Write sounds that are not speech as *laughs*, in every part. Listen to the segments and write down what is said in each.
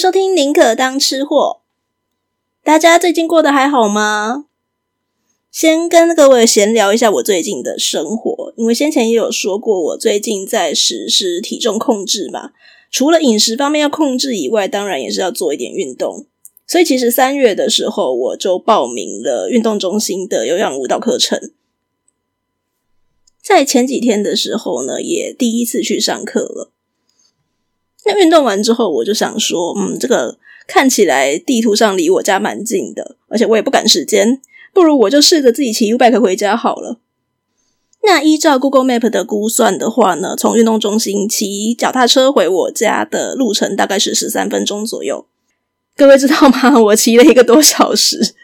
收听《宁可当吃货》。大家最近过得还好吗？先跟各位闲聊一下我最近的生活，因为先前也有说过，我最近在实施体重控制嘛。除了饮食方面要控制以外，当然也是要做一点运动。所以其实三月的时候，我就报名了运动中心的有氧舞蹈课程。在前几天的时候呢，也第一次去上课了。运动完之后，我就想说，嗯，这个看起来地图上离我家蛮近的，而且我也不赶时间，不如我就试着自己骑 U-bike 回家好了。那依照 Google Map 的估算的话呢，从运动中心骑脚踏车回我家的路程大概是十三分钟左右。各位知道吗？*laughs* 我骑了一个多小时。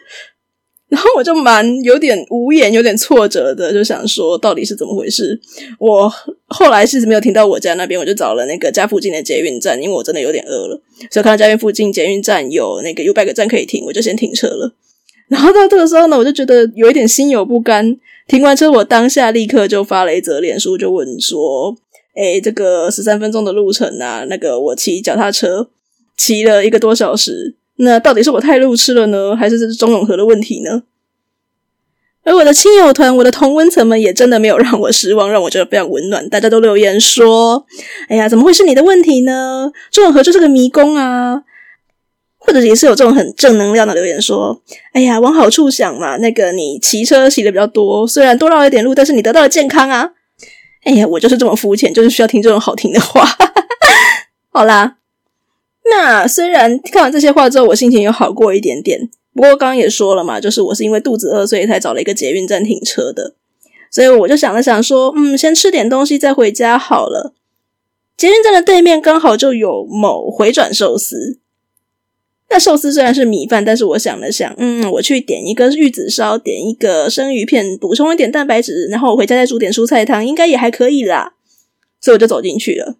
*laughs* 然后我就蛮有点无言、有点挫折的，就想说到底是怎么回事。我后来是没有停到我家那边，我就找了那个家附近的捷运站，因为我真的有点饿了，所以看到家附近捷运站有那个 U-bike 站可以停，我就先停车了。然后到这个时候呢，我就觉得有一点心有不甘。停完车，我当下立刻就发了一则脸书，就问说：“诶，这个十三分钟的路程啊，那个我骑脚踏车骑了一个多小时。”那到底是我太路痴了呢，还是这是中永和的问题呢？而我的亲友团，我的同温层们也真的没有让我失望，让我觉得非常温暖。大家都留言说：“哎呀，怎么会是你的问题呢？中永和就是个迷宫啊！”或者也是有这种很正能量的留言说：“哎呀，往好处想嘛，那个你骑车骑的比较多，虽然多绕了一点路，但是你得到了健康啊！”哎呀，我就是这么肤浅，就是需要听这种好听的话。*laughs* 好啦。那虽然看完这些话之后，我心情有好过一点点。不过刚刚也说了嘛，就是我是因为肚子饿，所以才找了一个捷运站停车的。所以我就想了想说，嗯，先吃点东西再回家好了。捷运站的对面刚好就有某回转寿司。那寿司虽然是米饭，但是我想了想，嗯，我去点一个玉子烧，点一个生鱼片，补充一点蛋白质，然后我回家再煮点蔬菜汤，应该也还可以啦。所以我就走进去了。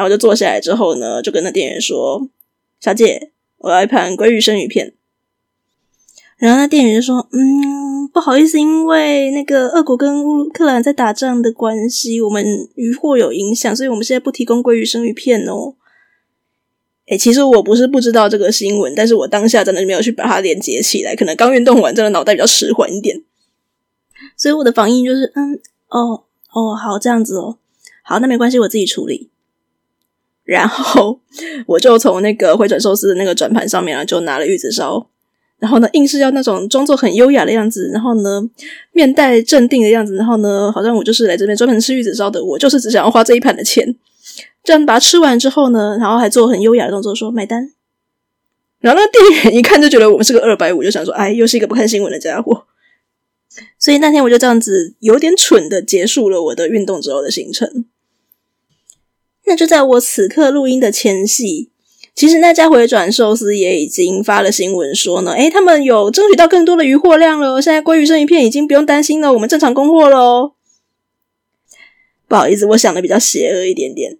然后就坐下来之后呢，就跟那店员说：“小姐，我要一盘鲑鱼生鱼片。”然后那店员就说：“嗯，不好意思，因为那个俄国跟乌克兰在打仗的关系，我们渔获有影响，所以我们现在不提供鲑鱼生鱼片哦。”诶，其实我不是不知道这个新闻，但是我当下真的没有去把它连接起来，可能刚运动完，真的脑袋比较迟缓一点，所以我的反应就是：“嗯，哦，哦，好，这样子哦，好，那没关系，我自己处理。”然后 *laughs* 我就从那个回转寿司的那个转盘上面啊，就拿了玉子烧，然后呢，硬是要那种装作很优雅的样子，然后呢，面带镇定的样子，然后呢，好像我就是来这边专门吃玉子烧的，我就是只想要花这一盘的钱。这样把它吃完之后呢，然后还做很优雅的动作说买单。然后那店员一看就觉得我们是个二百五，就想说，哎，又是一个不看新闻的家伙。所以那天我就这样子有点蠢的结束了我的运动之后的行程。那就在我此刻录音的前夕，其实那家回转寿司也已经发了新闻说呢，诶，他们有争取到更多的鱼货量了，现在鲑鱼生鱼片已经不用担心了，我们正常供货喽。不好意思，我想的比较邪恶一点点，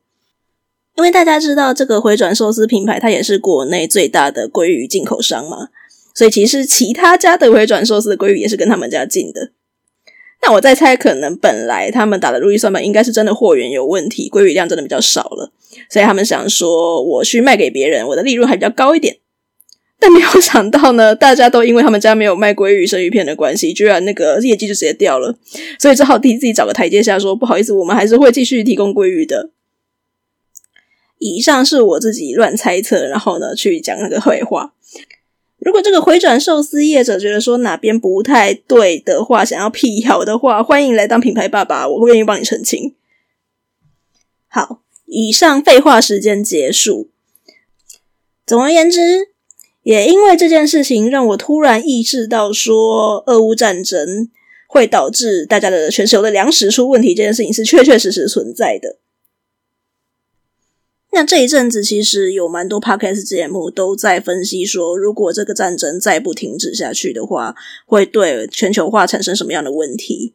因为大家知道这个回转寿司品牌，它也是国内最大的鲑鱼进口商嘛，所以其实其他家的回转寿司的鲑鱼也是跟他们家进的。那我在猜，可能本来他们打的如意算盘应该是真的货源有问题，鲑鱼量真的比较少了，所以他们想说我去卖给别人，我的利润还比较高一点。但没有想到呢，大家都因为他们家没有卖鲑鱼生鱼片的关系，居然那个业绩就直接掉了，所以只好替自己找个台阶下说，不好意思，我们还是会继续提供鲑鱼的。以上是我自己乱猜测，然后呢去讲那个废话。如果这个回转寿司业者觉得说哪边不太对的话，想要辟谣的话，欢迎来当品牌爸爸，我会愿意帮你澄清。好，以上废话时间结束。总而言之，也因为这件事情，让我突然意识到说，俄乌战争会导致大家的全球的粮食出问题，这件事情是确确实实存在的。那这一阵子其实有蛮多 podcast 节目都在分析说，如果这个战争再不停止下去的话，会对全球化产生什么样的问题？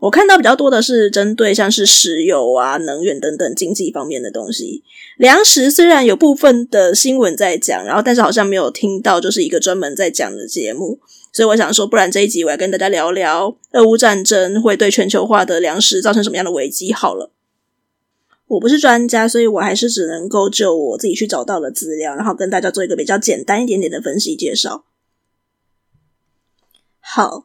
我看到比较多的是针对像是石油啊、能源等等经济方面的东西。粮食虽然有部分的新闻在讲，然后但是好像没有听到就是一个专门在讲的节目，所以我想说，不然这一集我要跟大家聊聊俄乌战争会对全球化的粮食造成什么样的危机好了。我不是专家，所以我还是只能够就我自己去找到的资料，然后跟大家做一个比较简单一点点的分析介绍。好，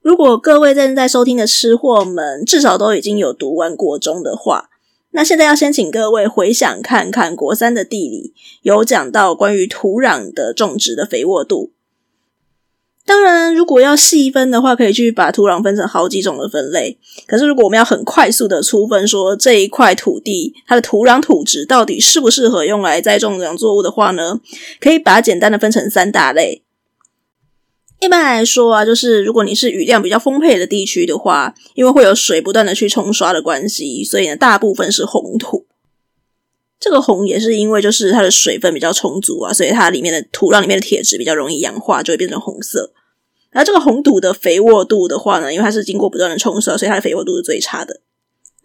如果各位正在收听的吃货们至少都已经有读完国中的话，那现在要先请各位回想看看国三的地理有讲到关于土壤的种植的肥沃度。当然，如果要细分的话，可以去把土壤分成好几种的分类。可是，如果我们要很快速的粗分说这一块土地它的土壤土质到底适不适合用来栽种养作物的话呢，可以把它简单的分成三大类。一般来说啊，就是如果你是雨量比较丰沛的地区的话，因为会有水不断的去冲刷的关系，所以呢，大部分是红土。这个红也是因为就是它的水分比较充足啊，所以它里面的土壤里面的铁质比较容易氧化，就会变成红色。而这个红土的肥沃度的话呢，因为它是经过不断的冲刷，所以它的肥沃度是最差的。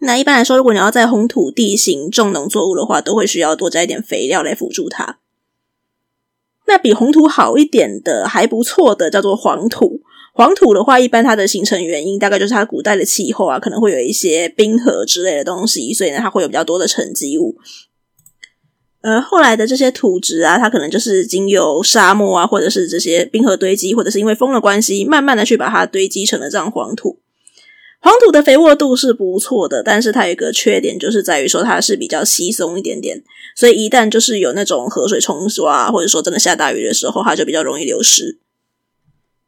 那一般来说，如果你要在红土地形种农作物的话，都会需要多加一点肥料来辅助它。那比红土好一点的还不错的叫做黄土。黄土的话，一般它的形成原因大概就是它古代的气候啊，可能会有一些冰河之类的东西，所以呢，它会有比较多的沉积物。而后来的这些土质啊，它可能就是经由沙漠啊，或者是这些冰河堆积，或者是因为风的关系，慢慢的去把它堆积成了这样黄土。黄土的肥沃度是不错的，但是它有一个缺点，就是在于说它是比较稀松一点点，所以一旦就是有那种河水冲刷，或者说真的下大雨的时候，它就比较容易流失。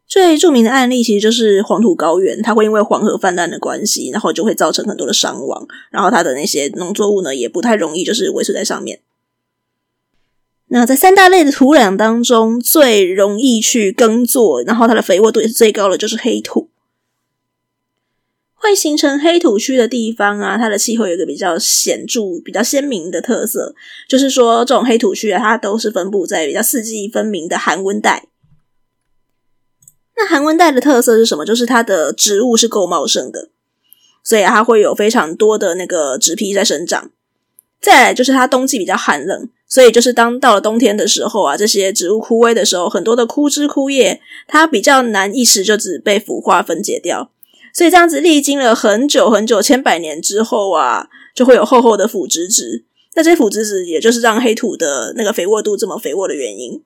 最著名的案例其实就是黄土高原，它会因为黄河泛滥的关系，然后就会造成很多的伤亡，然后它的那些农作物呢，也不太容易就是维持在上面。那在三大类的土壤当中，最容易去耕作，然后它的肥沃度也是最高的，就是黑土。会形成黑土区的地方啊，它的气候有一个比较显著、比较鲜明的特色，就是说这种黑土区啊，它都是分布在比较四季分明的寒温带。那寒温带的特色是什么？就是它的植物是够茂盛的，所以它会有非常多的那个植皮在生长。再来就是它冬季比较寒冷。所以，就是当到了冬天的时候啊，这些植物枯萎的时候，很多的枯枝枯叶，它比较难一时就只被腐化分解掉。所以这样子历经了很久很久千百年之后啊，就会有厚厚的腐殖质。那这些腐殖质也就是让黑土的那个肥沃度这么肥沃的原因。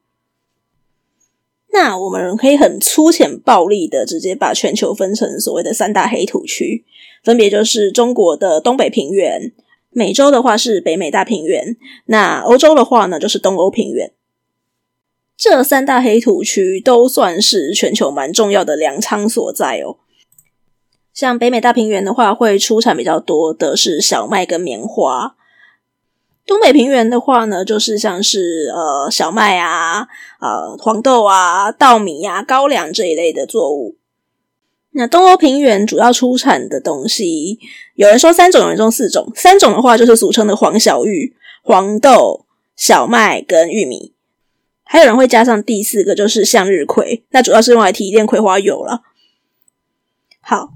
那我们可以很粗浅暴力的直接把全球分成所谓的三大黑土区，分别就是中国的东北平原。美洲的话是北美大平原，那欧洲的话呢就是东欧平原。这三大黑土区都算是全球蛮重要的粮仓所在哦。像北美大平原的话，会出产比较多的是小麦跟棉花；东北平原的话呢，就是像是呃小麦啊、呃黄豆啊、稻米呀、啊、高粱这一类的作物。那东欧平原主要出产的东西，有人说三种，有人说四种。三种的话就是俗称的黄小玉、黄豆、小麦跟玉米，还有人会加上第四个就是向日葵，那主要是用来提炼葵花油了。好，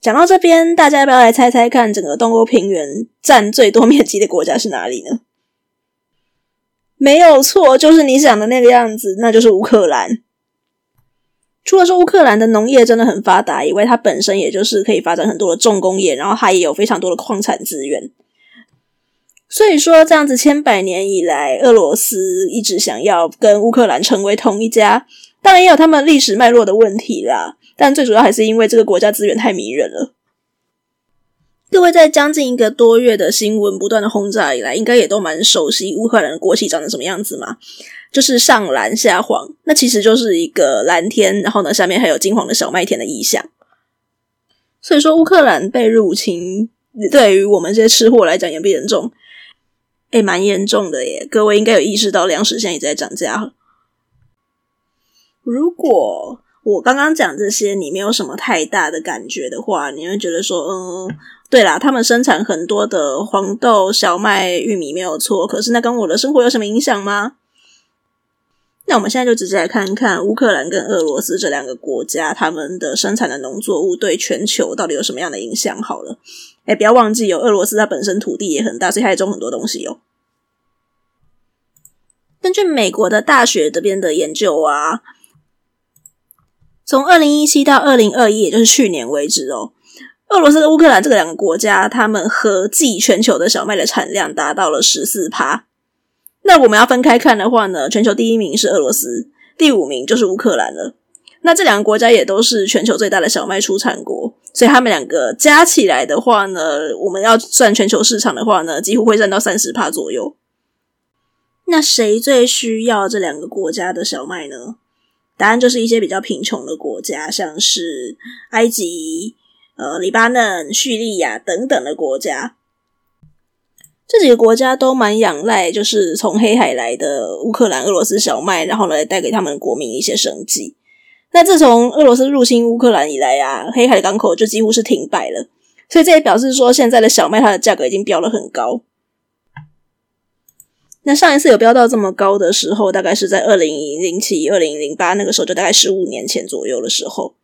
讲到这边，大家要不要来猜猜看，整个东欧平原占最多面积的国家是哪里呢？没有错，就是你想的那个样子，那就是乌克兰。除了说乌克兰的农业真的很发达以外，它本身也就是可以发展很多的重工业，然后它也有非常多的矿产资源。所以说，这样子千百年以来，俄罗斯一直想要跟乌克兰成为同一家，当然也有他们历史脉络的问题啦。但最主要还是因为这个国家资源太迷人了。各位在将近一个多月的新闻不断的轰炸以来，应该也都蛮熟悉乌克兰的国旗长成什么样子嘛？就是上蓝下黄，那其实就是一个蓝天，然后呢，下面还有金黄的小麦田的意象。所以说，乌克兰被入侵，对于我们这些吃货来讲严不严重？诶，蛮严重的耶！各位应该有意识到粮食现在也在涨价。如果我刚刚讲这些，你没有什么太大的感觉的话，你会觉得说，嗯，对啦，他们生产很多的黄豆、小麦、玉米没有错，可是那跟我的生活有什么影响吗？那我们现在就直接来看看乌克兰跟俄罗斯这两个国家，他们的生产的农作物对全球到底有什么样的影响？好了，哎，不要忘记有俄罗斯它本身土地也很大，所以它也种很多东西哦。根据美国的大学这边的研究啊，从二零一七到二零二一，也就是去年为止哦，俄罗斯跟乌克兰这个两个国家，他们合计全球的小麦的产量达到了十四趴。那我们要分开看的话呢，全球第一名是俄罗斯，第五名就是乌克兰了。那这两个国家也都是全球最大的小麦出产国，所以他们两个加起来的话呢，我们要算全球市场的话呢，几乎会占到三十趴左右。那谁最需要这两个国家的小麦呢？答案就是一些比较贫穷的国家，像是埃及。呃，黎巴嫩、叙利亚等等的国家，这几个国家都蛮仰赖，就是从黑海来的乌克兰、俄罗斯小麦，然后来带给他们国民一些生计。那自从俄罗斯入侵乌克兰以来啊，黑海的港口就几乎是停摆了，所以这也表示说，现在的小麦它的价格已经飙了很高。那上一次有飙到这么高的时候，大概是在二零零七、二零零八那个时候，就大概十五年前左右的时候。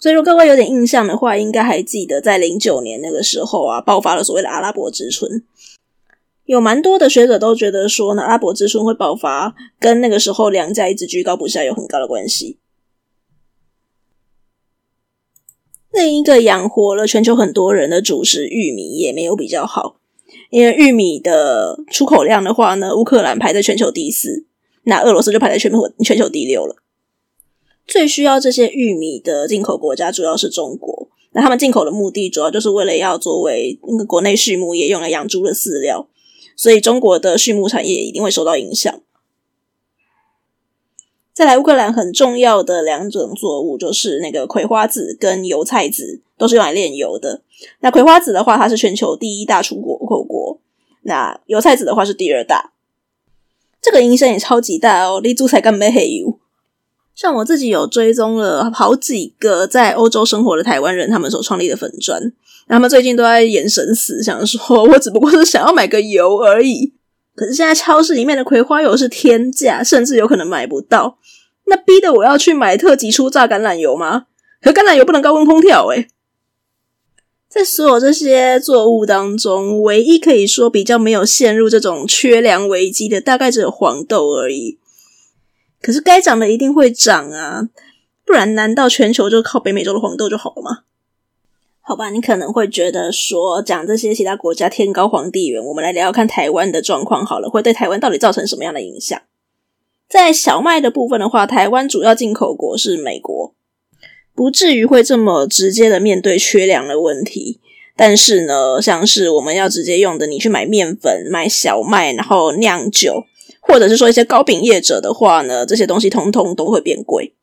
所以说，各位有点印象的话，应该还记得在零九年那个时候啊，爆发了所谓的阿拉伯之春。有蛮多的学者都觉得说呢，阿拉伯之春会爆发，跟那个时候粮价一直居高不下有很高的关系。另一个养活了全球很多人的主食玉米也没有比较好，因为玉米的出口量的话呢，乌克兰排在全球第四，那俄罗斯就排在全球全球第六了。最需要这些玉米的进口国家主要是中国，那他们进口的目的主要就是为了要作为那个国内畜牧业用来养猪的饲料，所以中国的畜牧产业一定会受到影响。再来，乌克兰很重要的两种作物就是那个葵花籽跟油菜籽，都是用来炼油的。那葵花籽的话，它是全球第一大出口国，那油菜籽的话是第二大，这个影响也超级大哦，立足才干没黑油。像我自己有追踪了好几个在欧洲生活的台湾人，他们所创立的粉专，他们最近都在眼神死，想说我只不过是想要买个油而已。可是现在超市里面的葵花油是天价，甚至有可能买不到，那逼得我要去买特级初榨橄榄油吗？可橄榄油不能高温烹调诶。在所有这些作物当中，唯一可以说比较没有陷入这种缺粮危机的，大概只有黄豆而已。可是该涨的一定会涨啊，不然难道全球就靠北美洲的黄豆就好了吗？好吧，你可能会觉得说，讲这些其他国家天高皇帝远，我们来聊聊看台湾的状况好了，会对台湾到底造成什么样的影响？在小麦的部分的话，台湾主要进口国是美国，不至于会这么直接的面对缺粮的问题。但是呢，像是我们要直接用的，你去买面粉、买小麦，然后酿酒。或者是说一些糕饼业者的话呢，这些东西通通都会变贵。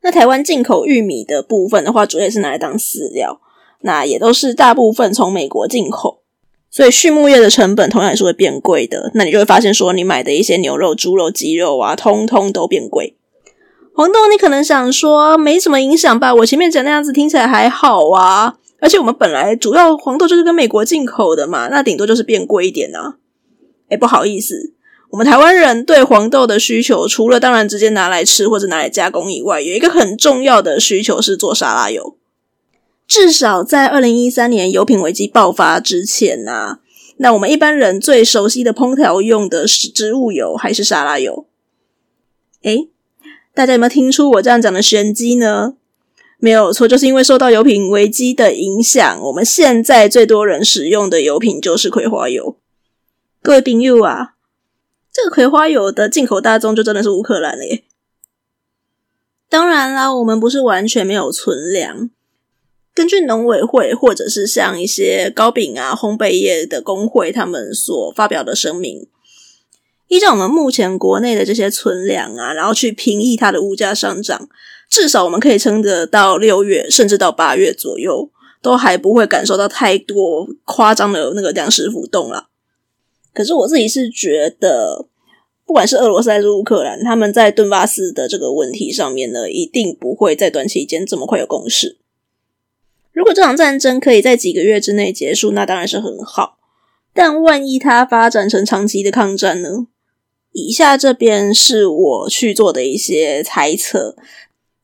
那台湾进口玉米的部分的话，主要也是拿来当饲料，那也都是大部分从美国进口，所以畜牧业的成本同样也是会变贵的。那你就会发现说，你买的一些牛肉、猪肉、鸡肉啊，通通都变贵。黄豆，你可能想说没什么影响吧？我前面讲那样子听起来还好啊，而且我们本来主要黄豆就是跟美国进口的嘛，那顶多就是变贵一点啊。哎，不好意思。我们台湾人对黄豆的需求，除了当然直接拿来吃或者拿来加工以外，有一个很重要的需求是做沙拉油。至少在二零一三年油品危机爆发之前呐、那我们一般人最熟悉的烹调用的是植物油还是沙拉油？诶，大家有没有听出我这样讲的玄机呢？没有错，就是因为受到油品危机的影响，我们现在最多人使用的油品就是葵花油。各位朋友啊！这个葵花油的进口大宗就真的是乌克兰了耶。当然啦，我们不是完全没有存粮。根据农委会或者是像一些糕饼啊烘焙业的工会他们所发表的声明，依照我们目前国内的这些存粮啊，然后去平抑它的物价上涨，至少我们可以撑得到六月，甚至到八月左右，都还不会感受到太多夸张的那个粮食浮动了。可是我自己是觉得，不管是俄罗斯还是乌克兰，他们在顿巴斯的这个问题上面呢，一定不会在短期间这么快有共识。如果这场战争可以在几个月之内结束，那当然是很好。但万一它发展成长期的抗战呢？以下这边是我去做的一些猜测，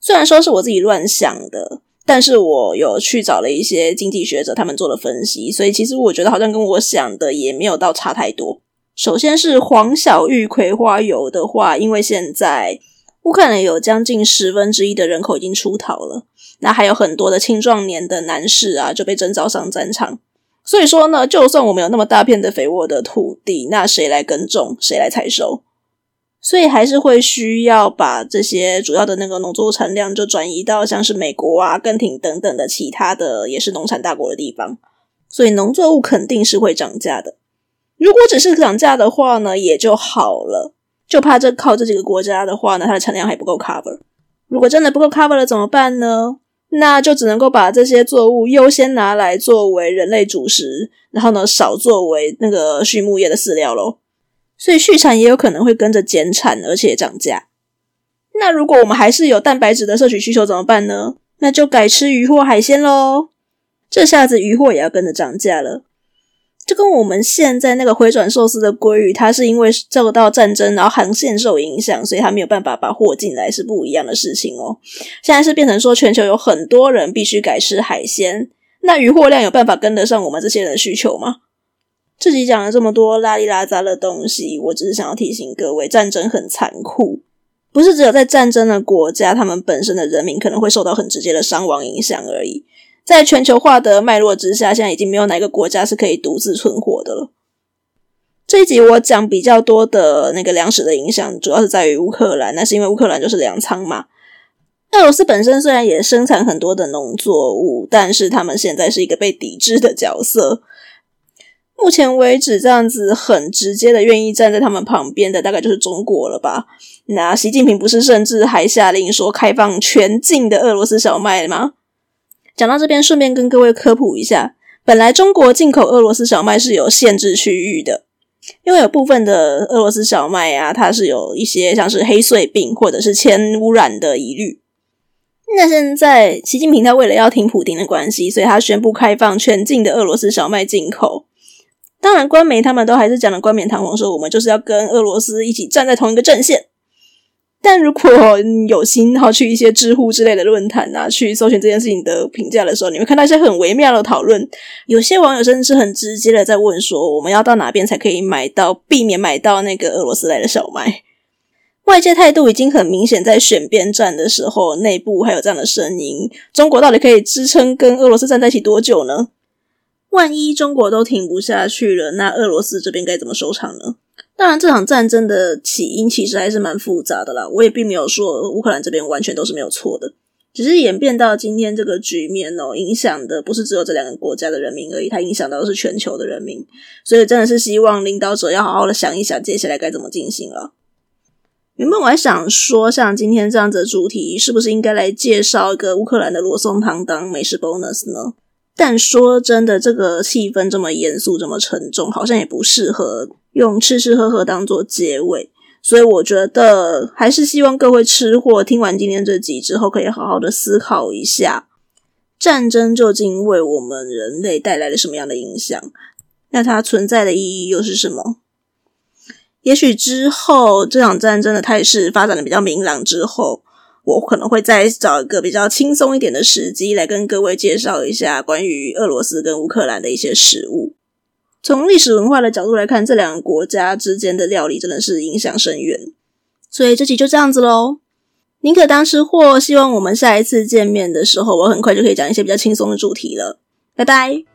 虽然说是我自己乱想的。但是我有去找了一些经济学者，他们做了分析，所以其实我觉得好像跟我想的也没有到差太多。首先是黄小玉葵花油的话，因为现在乌克兰有将近十分之一的人口已经出逃了，那还有很多的青壮年的男士啊，就被征召上战场。所以说呢，就算我们有那么大片的肥沃的土地，那谁来耕种，谁来采收？所以还是会需要把这些主要的那个农作物产量就转移到像是美国啊、阿根廷等等的其他的也是农产大国的地方。所以农作物肯定是会涨价的。如果只是涨价的话呢，也就好了。就怕这靠这几个国家的话呢，它的产量还不够 cover。如果真的不够 cover 了怎么办呢？那就只能够把这些作物优先拿来作为人类主食，然后呢，少作为那个畜牧业的饲料喽。所以畜产也有可能会跟着减产，而且涨价。那如果我们还是有蛋白质的摄取需求怎么办呢？那就改吃鱼或海鲜喽。这下子鱼货也要跟着涨价了。就跟我们现在那个回转寿司的鲑鱼，它是因为受到战争，然后航线受影响，所以它没有办法把货进来，是不一样的事情哦。现在是变成说，全球有很多人必须改吃海鲜，那鱼货量有办法跟得上我们这些人的需求吗？自己讲了这么多拉里拉杂的东西，我只是想要提醒各位，战争很残酷，不是只有在战争的国家，他们本身的人民可能会受到很直接的伤亡影响而已。在全球化的脉络之下，现在已经没有哪个国家是可以独自存活的了。这一集我讲比较多的那个粮食的影响，主要是在于乌克兰，那是因为乌克兰就是粮仓嘛。俄罗斯本身虽然也生产很多的农作物，但是他们现在是一个被抵制的角色。目前为止，这样子很直接的愿意站在他们旁边的，大概就是中国了吧？那习近平不是甚至还下令说开放全境的俄罗斯小麦吗？讲到这边，顺便跟各位科普一下，本来中国进口俄罗斯小麦是有限制区域的，因为有部分的俄罗斯小麦啊，它是有一些像是黑穗病或者是铅污染的疑虑。那现在习近平他为了要挺普京的关系，所以他宣布开放全境的俄罗斯小麦进口。当然，官媒他们都还是讲的冠冕堂皇，说我们就是要跟俄罗斯一起站在同一个阵线。但如果有心，然后去一些知乎之类的论坛啊，去搜寻这件事情的评价的时候，你会看到一些很微妙的讨论。有些网友甚至是很直接的在问说：“我们要到哪边才可以买到，避免买到那个俄罗斯来的小麦？”外界态度已经很明显，在选边站的时候，内部还有这样的声音：中国到底可以支撑跟俄罗斯站在一起多久呢？万一中国都挺不下去了，那俄罗斯这边该怎么收场呢？当然，这场战争的起因其实还是蛮复杂的啦。我也并没有说乌克兰这边完全都是没有错的，只是演变到今天这个局面哦，影响的不是只有这两个国家的人民而已，它影响到的是全球的人民。所以真的是希望领导者要好好的想一想，接下来该怎么进行了。原本我还想说，像今天这样子的主题，是不是应该来介绍一个乌克兰的罗宋汤当美食 bonus 呢？但说真的，这个气氛这么严肃，这么沉重，好像也不适合用吃吃喝喝当做结尾。所以我觉得，还是希望各位吃货听完今天这集之后，可以好好的思考一下，战争究竟为我们人类带来了什么样的影响？那它存在的意义又是什么？也许之后这场战争的态势发展的比较明朗之后。我可能会再找一个比较轻松一点的时机来跟各位介绍一下关于俄罗斯跟乌克兰的一些食物。从历史文化的角度来看，这两个国家之间的料理真的是影响深远。所以这集就这样子喽。宁可当吃货，希望我们下一次见面的时候，我很快就可以讲一些比较轻松的主题了。拜拜。